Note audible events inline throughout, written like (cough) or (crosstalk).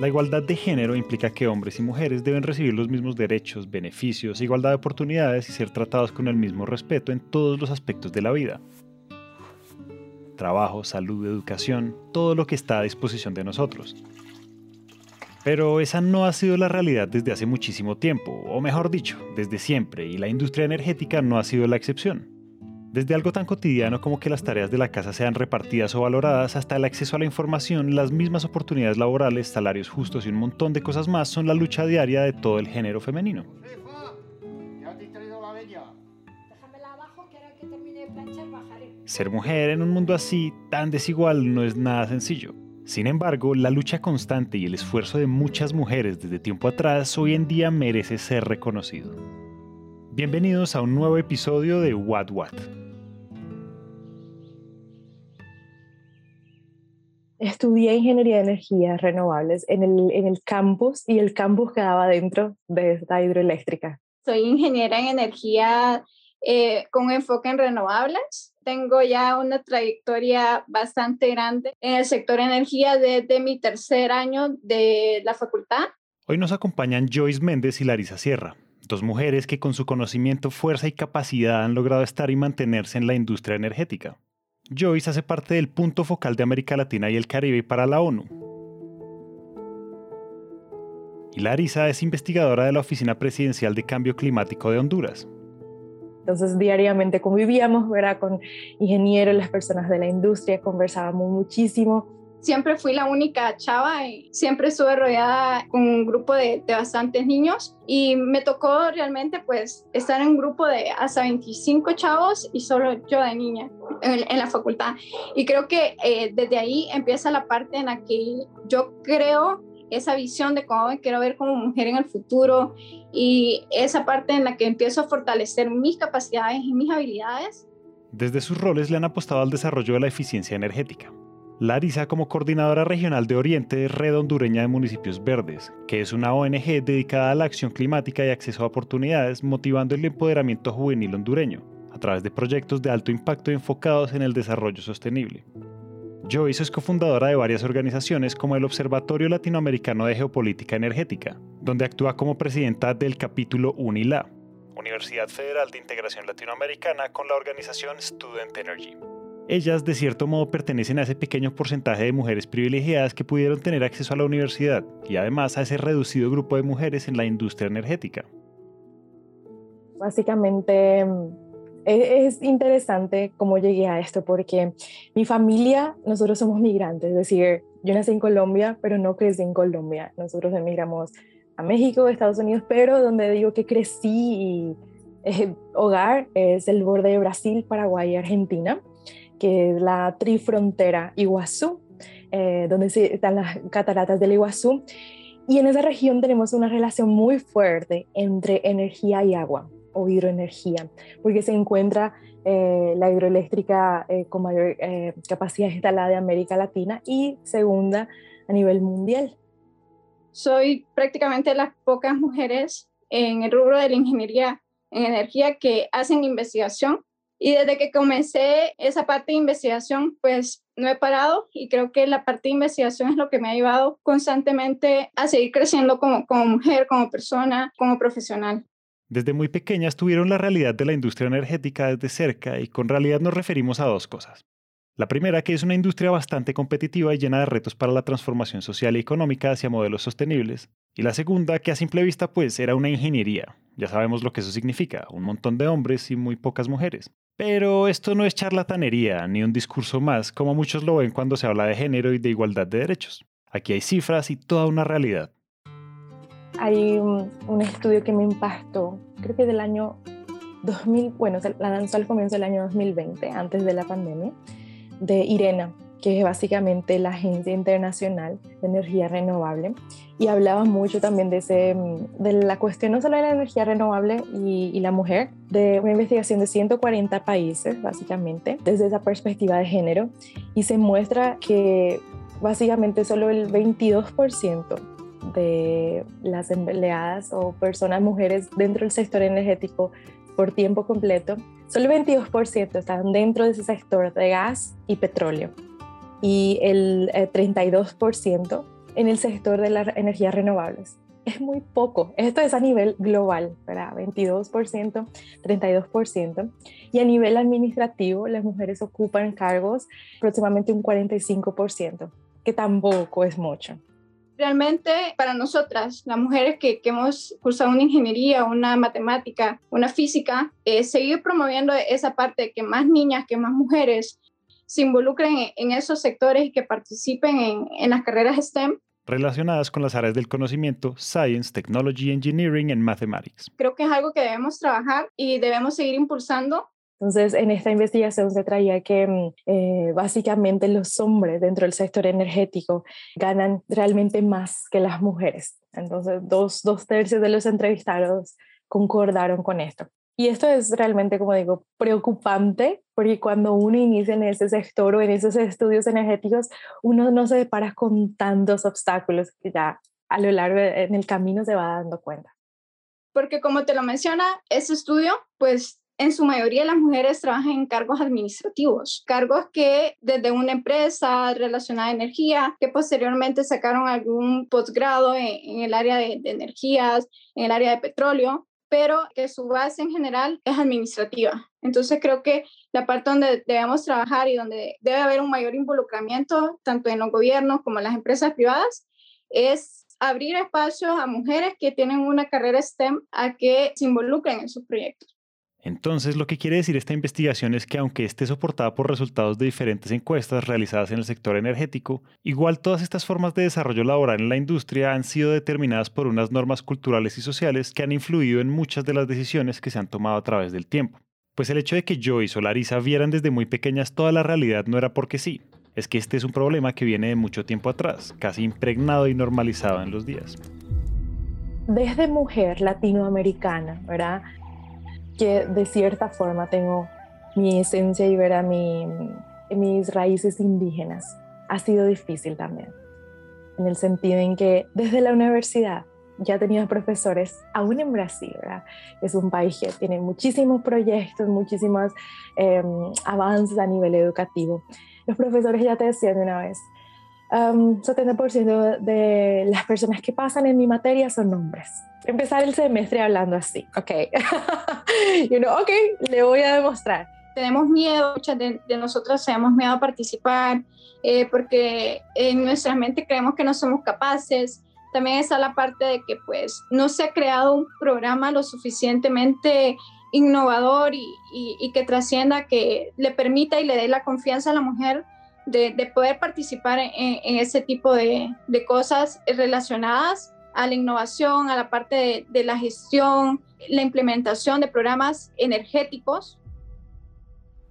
La igualdad de género implica que hombres y mujeres deben recibir los mismos derechos, beneficios, igualdad de oportunidades y ser tratados con el mismo respeto en todos los aspectos de la vida. Trabajo, salud, educación, todo lo que está a disposición de nosotros. Pero esa no ha sido la realidad desde hace muchísimo tiempo, o mejor dicho, desde siempre, y la industria energética no ha sido la excepción. Desde algo tan cotidiano como que las tareas de la casa sean repartidas o valoradas hasta el acceso a la información, las mismas oportunidades laborales, salarios justos y un montón de cosas más son la lucha diaria de todo el género femenino. Ser mujer en un mundo así, tan desigual, no es nada sencillo. Sin embargo, la lucha constante y el esfuerzo de muchas mujeres desde tiempo atrás hoy en día merece ser reconocido. Bienvenidos a un nuevo episodio de What What. Estudié ingeniería de energías renovables en el, en el campus y el campus quedaba dentro de esta hidroeléctrica. Soy ingeniera en energía eh, con enfoque en renovables. Tengo ya una trayectoria bastante grande en el sector energía desde mi tercer año de la facultad. Hoy nos acompañan Joyce Méndez y Larisa Sierra, dos mujeres que con su conocimiento, fuerza y capacidad han logrado estar y mantenerse en la industria energética. Joyce hace parte del punto focal de América Latina y el Caribe para la ONU. Y Larisa es investigadora de la Oficina Presidencial de Cambio Climático de Honduras. Entonces diariamente convivíamos, ¿verdad? Con ingenieros, las personas de la industria, conversábamos muchísimo. Siempre fui la única chava y siempre estuve rodeada con un grupo de, de bastantes niños y me tocó realmente pues estar en un grupo de hasta 25 chavos y solo yo de niña en, la facultad. Y creo que eh, desde ahí empieza la parte en la que yo creo esa visión de cómo me quiero ver como mujer en el futuro y esa parte en la que empiezo a fortalecer mis capacidades y mis habilidades. Desde sus roles le han apostado al desarrollo de la eficiencia energética. Larisa como coordinadora regional de Oriente de Red Hondureña de Municipios Verdes, que es una ONG dedicada a la acción climática y acceso a oportunidades, motivando el empoderamiento juvenil hondureño, a través de proyectos de alto impacto enfocados en el desarrollo sostenible. Joyce es cofundadora de varias organizaciones como el Observatorio Latinoamericano de Geopolítica Energética, donde actúa como presidenta del capítulo UNILA, Universidad Federal de Integración Latinoamericana con la organización Student Energy. Ellas de cierto modo pertenecen a ese pequeño porcentaje de mujeres privilegiadas que pudieron tener acceso a la universidad y además a ese reducido grupo de mujeres en la industria energética. Básicamente es, interesante cómo llegué a esto porque mi familia, nosotros somos migrantes, es decir, yo nací en Colombia, pero no crecí en Colombia. Nosotros emigramos a México, Estados Unidos, pero donde digo que crecí y eh, hogar es el borde de Brasil, Paraguay y Argentina, que es la trifrontera Iguazú, eh, donde están las cataratas del Iguazú. Y en esa región tenemos una relación muy fuerte entre energía y agua o hidroenergía, porque se encuentra eh, la hidroeléctrica eh, con mayor eh, capacidad instalada de América Latina y segunda a nivel mundial. Soy prácticamente de las pocas mujeres en el rubro de la ingeniería en energía que hacen investigación y desde que comencé esa parte de investigación, pues no he parado y creo que la parte de investigación es lo que me ha llevado constantemente a seguir creciendo como, mujer, como persona, como profesional. Desde muy pequeñas tuvieron la realidad de la industria energética desde cerca y con realidad nos referimos a dos cosas. La primera, que es una industria bastante competitiva y llena de retos para la transformación social y económica hacia modelos sostenibles. Y la segunda, que a simple vista pues era una ingeniería. Ya sabemos lo que eso significa, un montón de hombres y muy pocas mujeres. Pero esto no es charlatanería ni un discurso más, como muchos lo ven cuando se habla de género y de igualdad de derechos. Aquí hay cifras y toda una realidad hay un, estudio que me impactó, creo que del año 2000, bueno, la lanzó al comienzo del año 2020, antes de la pandemia, de IRENA, que es básicamente la Agencia Internacional de Energía Renovable, y hablaba mucho también de, ese, de la cuestión no solo de la energía renovable y, y la mujer, de una investigación de 140 países, básicamente, desde esa perspectiva de género, y se muestra que básicamente solo el 22% de las empleadas o personas mujeres dentro del sector energético por tiempo completo, solo el 22% están dentro de ese sector de gas y petróleo y el 32% en el sector de las energías renovables. Es muy poco. Esto es a nivel global, ¿verdad? 22%, 32%. Y a nivel administrativo, las mujeres ocupan cargos aproximadamente un 45%, que tampoco es mucho. Realmente para nosotras, las mujeres que, hemos cursado una ingeniería, una matemática, una física, eh, seguir promoviendo esa parte de que más niñas, que más mujeres se involucren en, esos sectores y que participen en, en las carreras STEM relacionadas con las áreas del conocimiento, Science, Technology, Engineering and Mathematics. Creo que es algo que debemos trabajar y debemos seguir impulsando entonces, en esta investigación se traía que mm, eh, básicamente los hombres dentro del sector energético ganan realmente más que las mujeres. Entonces, dos, dos tercios de los entrevistados concordaron con esto. Y esto es realmente, como digo, preocupante, porque cuando uno inicia en ese sector o en esos estudios energéticos, uno no se depara con tantos obstáculos que ya a lo largo en el camino se va dando cuenta. Porque como te lo menciona, ese estudio, pues en su mayoría las mujeres trabajan en cargos administrativos, cargos que desde una empresa relacionada a energía, que posteriormente sacaron algún posgrado en, el área de, energías, en el área de petróleo, pero que su base en general es administrativa. Entonces creo que la parte donde debemos trabajar y donde debe haber un mayor involucramiento, tanto en los gobiernos como en las empresas privadas, es abrir espacios a mujeres que tienen una carrera STEM a que se involucren en sus proyectos. Entonces, lo que quiere decir esta investigación es que aunque esté soportada por resultados de diferentes encuestas realizadas en el sector energético, igual todas estas formas de desarrollo laboral en la industria han sido determinadas por unas normas culturales y sociales que han influido en muchas de las decisiones que se han tomado a través del tiempo. Pues el hecho de que yo y Solarisa vieran desde muy pequeñas toda la realidad no era porque sí, es que este es un problema que viene de mucho tiempo atrás, casi impregnado y normalizado en los días. Desde mujer latinoamericana, ¿verdad? Que de cierta forma tengo mi esencia y ver a mi, mis raíces indígenas. Ha sido difícil también, en el sentido en que desde la universidad ya he tenido profesores, aún en Brasil, ¿verdad? es un país que tiene muchísimos proyectos, muchísimos em, avances a nivel educativo. Los profesores ya te decían de una vez, 70% de las personas que pasan en mi materia son hombres. Empezar el semestre hablando así, ok. (laughs) y uno, ok, le voy a demostrar. Tenemos miedo, muchas de, nosotros tenemos miedo a participar eh, porque en nuestra mente creemos que no somos capaces. También está la parte de que pues no se ha creado un programa lo suficientemente innovador y, y que trascienda, que le permita y le dé la confianza a la mujer de, poder participar en, ese tipo de, cosas relacionadas a la innovación, a la parte de, la gestión, la implementación de programas energéticos.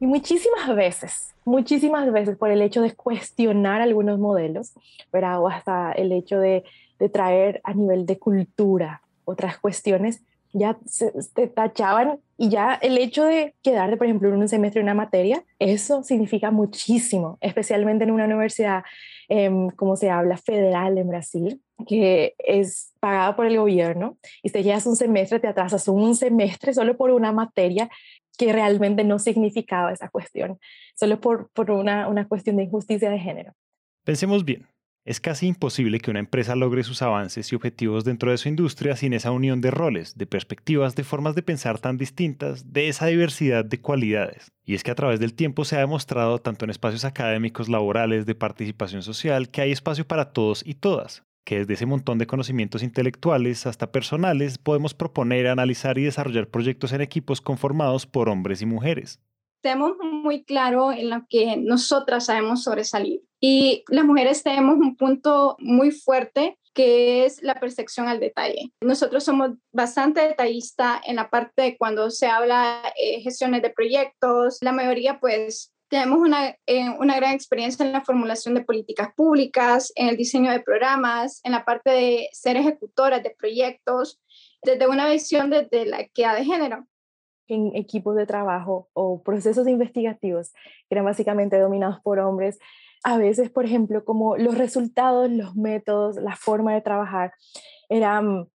Y muchísimas veces, muchísimas veces por el hecho de cuestionar algunos modelos, o hasta el hecho de traer a nivel de cultura otras cuestiones, ya se, tachaban y ya el hecho de quedarte, por ejemplo, en un semestre en una materia, eso significa muchísimo, especialmente en una universidad, em, como se habla, federal en Brasil, que es pagada por el gobierno, y si llevas un semestre, te atrasas un semestre solo por una materia que realmente no significaba esa cuestión, solo por, por una, una cuestión de injusticia de género. Pensemos bien, es casi imposible que una empresa logre sus avances y objetivos dentro de su industria sin esa unión de roles, de perspectivas, de formas de pensar tan distintas, de esa diversidad de cualidades. Y es que a través del tiempo se ha demostrado, tanto en espacios académicos, laborales, de participación social, que hay espacio para todos y todas, que desde ese montón de conocimientos intelectuales hasta personales podemos proponer, analizar y desarrollar proyectos en equipos conformados por hombres y mujeres. Tenemos muy claro en lo que nosotras sabemos sobresalir y las mujeres tenemos un punto muy fuerte que es la percepción al detalle. Nosotros somos bastante detallistas en la parte de cuando se habla eh, gestiones de proyectos. La mayoría pues tenemos una, eh, una gran experiencia en la formulación de políticas públicas, en el diseño de programas, en la parte de ser ejecutoras de proyectos, desde una visión de, de la equidad de género en equipos de trabajo o procesos investigativos que eran básicamente dominados por hombres, a veces, por ejemplo, como los resultados, los métodos, la forma de trabajar, eran,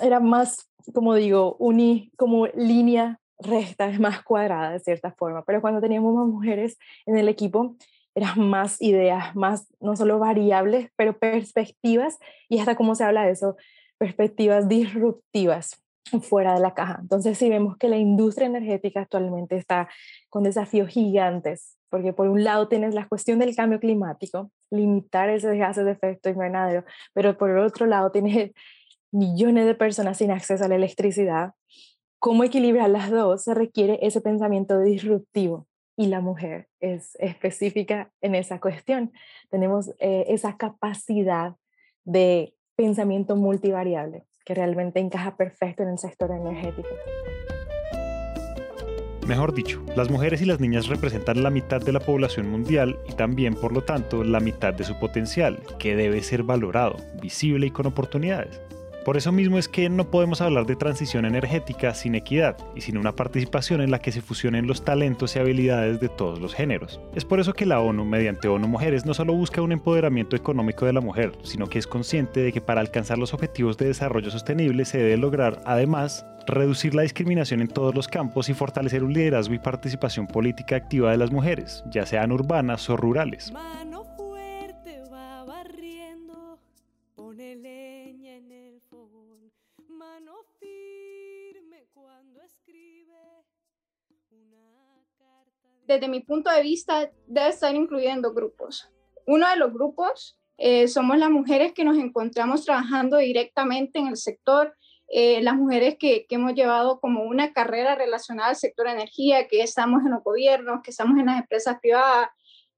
eran más, como digo, uni, como línea recta, más cuadrada de cierta forma. Pero cuando teníamos más mujeres en el equipo, eran más ideas, más no solo variables, pero perspectivas, y hasta cómo se habla de eso, perspectivas disruptivas fuera de la caja. Entonces, si vemos que la industria energética actualmente está con desafíos gigantes, porque por un lado tienes la cuestión del cambio climático, limitar ese gases de efecto invernadero, pero por el otro lado tienes (laughs) millones de personas sin acceso a la electricidad. ¿Cómo equilibrar las dos? Se requiere ese pensamiento disruptivo y la mujer es específica en esa cuestión. Tenemos eh, esa capacidad de pensamiento multivariable que realmente encaja perfecto en el sector energético. Mejor dicho, las mujeres y las niñas representan la mitad de la población mundial y también, por lo tanto, la mitad de su potencial, que debe ser valorado, visible y con oportunidades. Por eso mismo es que no podemos hablar de transición energética sin equidad y sin una participación en la que se fusionen los talentos y habilidades de todos los géneros. Es por eso que la ONU, mediante ONU Mujeres, no solo busca un empoderamiento económico de la mujer, sino que es consciente de que para alcanzar los objetivos de desarrollo sostenible se debe lograr, además, reducir la discriminación en todos los campos y fortalecer un liderazgo y participación política activa de las mujeres, ya sean urbanas o rurales. Desde mi punto de vista, debe estar incluyendo grupos. Uno de los grupos eh, somos las mujeres que nos encontramos trabajando directamente en el sector, eh, las mujeres que, que, hemos llevado como una carrera relacionada al sector energía, que estamos en los gobiernos, que estamos en las empresas privadas,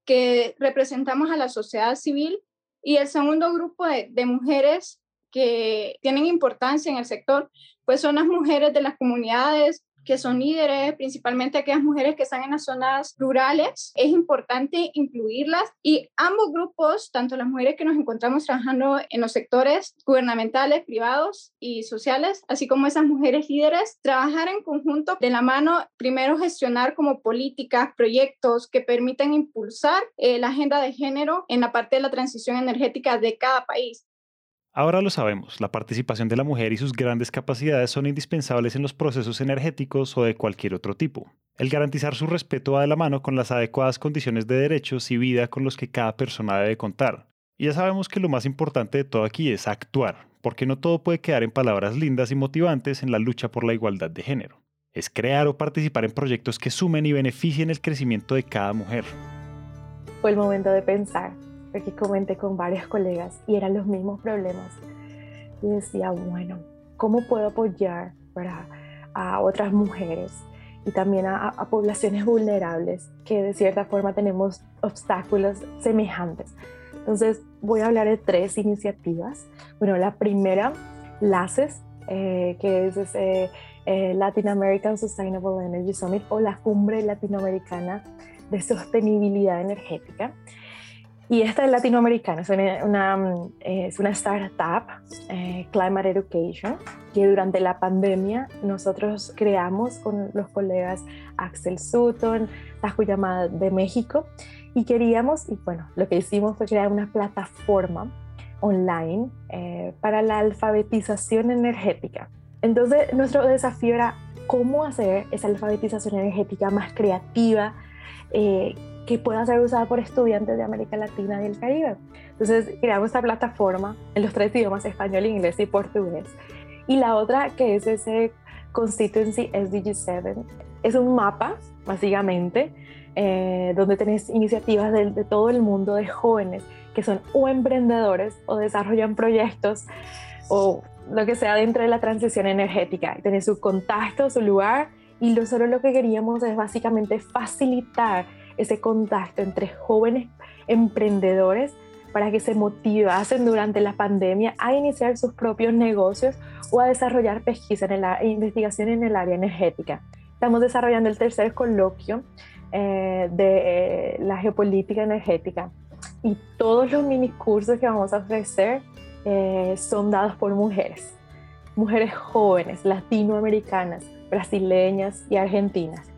que representamos a la sociedad civil. Y el segundo grupo de, de mujeres que tienen importancia en el sector, pues son las mujeres de las comunidades que son líderes, principalmente aquellas mujeres que están en las zonas rurales. Es importante incluirlas y ambos grupos, tanto las mujeres que nos encontramos trabajando en los sectores gubernamentales, privados y sociales, así como esas mujeres líderes, trabajar en conjunto de la mano, primero gestionar como políticas, proyectos que permitan impulsar eh, la agenda de género en la parte de la transición energética de cada país. Ahora lo sabemos, la participación de la mujer y sus grandes capacidades son indispensables en los procesos energéticos o de cualquier otro tipo. El garantizar su respeto va de la mano con las adecuadas condiciones de derechos y vida con los que cada persona debe contar. Y ya sabemos que lo más importante de todo aquí es actuar, porque no todo puede quedar en palabras lindas y motivantes en la lucha por la igualdad de género. Es crear o participar en proyectos que sumen y beneficien el crecimiento de cada mujer. Fue el momento de pensar porque comenté con varios colegas y eran los mismos problemas. Y decía, bueno, ¿cómo puedo apoyar a otras mujeres y también a, a, poblaciones vulnerables que de cierta forma tenemos obstáculos semejantes? Entonces voy a hablar de tres iniciativas. Bueno, la primera, LACES, eh, que es ese, eh, Latin American Sustainable Energy Summit o la Cumbre Latinoamericana de Sostenibilidad Energética. Y esta es latinoamericana, es una, es una startup, eh, Climate Education, que durante la pandemia nosotros creamos con los colegas Axel Sutton, Tajuyama de México, y queríamos, y bueno, lo que hicimos fue crear una plataforma online eh, para la alfabetización energética. Entonces, nuestro desafío era cómo hacer esa alfabetización energética más creativa, eh, que pueda ser usada por estudiantes de América Latina y el Caribe. Entonces creamos esta plataforma en los tres idiomas, español, inglés y portugués. Y la otra que es ese Constituency SDG 7, es un mapa, básicamente, eh, donde tenés iniciativas de, de, todo el mundo de jóvenes que son o emprendedores o desarrollan proyectos o lo que sea dentro de la transición energética. Tenés su contacto, su lugar y lo, solo lo que queríamos es básicamente facilitar ese contacto entre jóvenes emprendedores para que se motivasen durante la pandemia a iniciar sus propios negocios o a desarrollar pesquisa en la investigación en el área energética. Estamos desarrollando el tercer coloquio eh, de eh, la geopolítica energética y todos los mini cursos que vamos a ofrecer eh, son dados por mujeres, mujeres jóvenes, latinoamericanas, brasileñas y argentinas.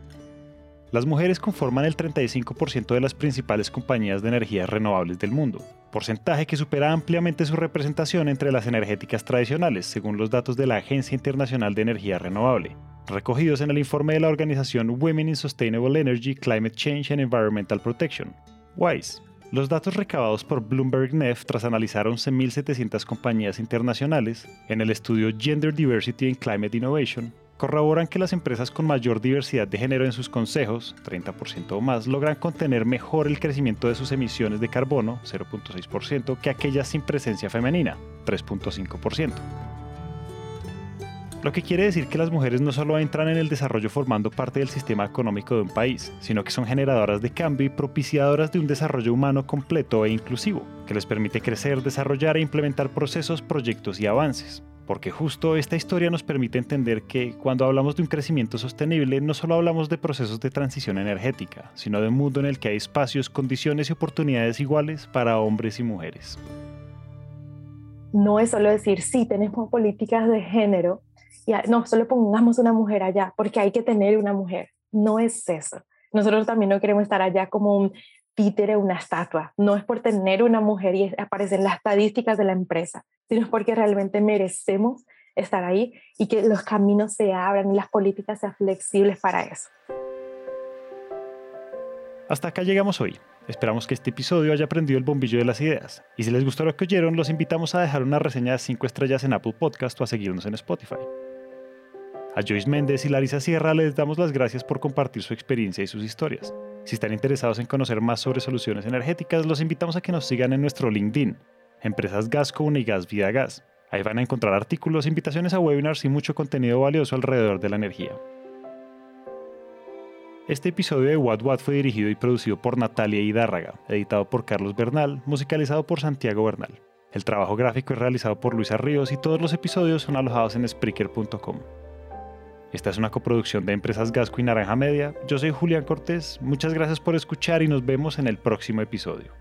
Las mujeres conforman el 35% de las principales compañías de energías renovables del mundo, porcentaje que supera ampliamente su representación entre las energéticas tradicionales, según los datos de la Agencia Internacional de Energía Renovable, recogidos en el informe de la organización Women in Sustainable Energy, Climate Change and Environmental Protection. WISE. Los datos recabados por Bloomberg Nef tras analizar 11.700 compañías internacionales en el estudio Gender Diversity and Climate Innovation corroboran que las empresas con mayor diversidad de género en sus consejos, 30% o más, logran contener mejor el crecimiento de sus emisiones de carbono, 0.6%, que aquellas sin presencia femenina, 3.5%. Lo que quiere decir que las mujeres no solo entran en el desarrollo formando parte del sistema económico de un país, sino que son generadoras de cambio y propiciadoras de un desarrollo humano completo e inclusivo, que les permite crecer, desarrollar e implementar procesos, proyectos y avances. Porque justo esta historia nos permite entender que cuando hablamos de un crecimiento sostenible no solo hablamos de procesos de transición energética, sino de un mundo en el que hay espacios, condiciones y oportunidades iguales para hombres y mujeres. No es solo decir, sí, tenemos políticas de género, no, solo pongamos una mujer allá, porque hay que tener una mujer. No es eso. Nosotros también no queremos estar allá como un títere, una estatua. No es por tener una mujer y aparecer en las estadísticas de la empresa, sino porque realmente merecemos estar ahí y que los caminos se abran y las políticas sean flexibles para eso. Hasta acá llegamos hoy. Esperamos que este episodio haya prendido el bombillo de las ideas. Y si les gustó lo que oyeron, los invitamos a dejar una reseña de 5 estrellas en Apple Podcast o a seguirnos en Spotify. A Joyce Méndez y Larisa Sierra les damos las gracias por compartir su experiencia y sus historias. Si están interesados en conocer más sobre soluciones energéticas, los invitamos a que nos sigan en nuestro LinkedIn, Empresas Gasco Unigas Vida Gas. Ahí van a encontrar artículos, invitaciones a webinars y mucho contenido valioso alrededor de la energía. Este episodio de What What fue dirigido y producido por Natalia Hidárraga, editado por Carlos Bernal, musicalizado por Santiago Bernal. El trabajo gráfico es realizado por Luisa Ríos y todos los episodios son alojados en Spreaker.com. Esta es una coproducción de Empresas Gasco y Naranja Media. Yo soy Julián Cortés. Muchas gracias por escuchar y nos vemos en el próximo episodio.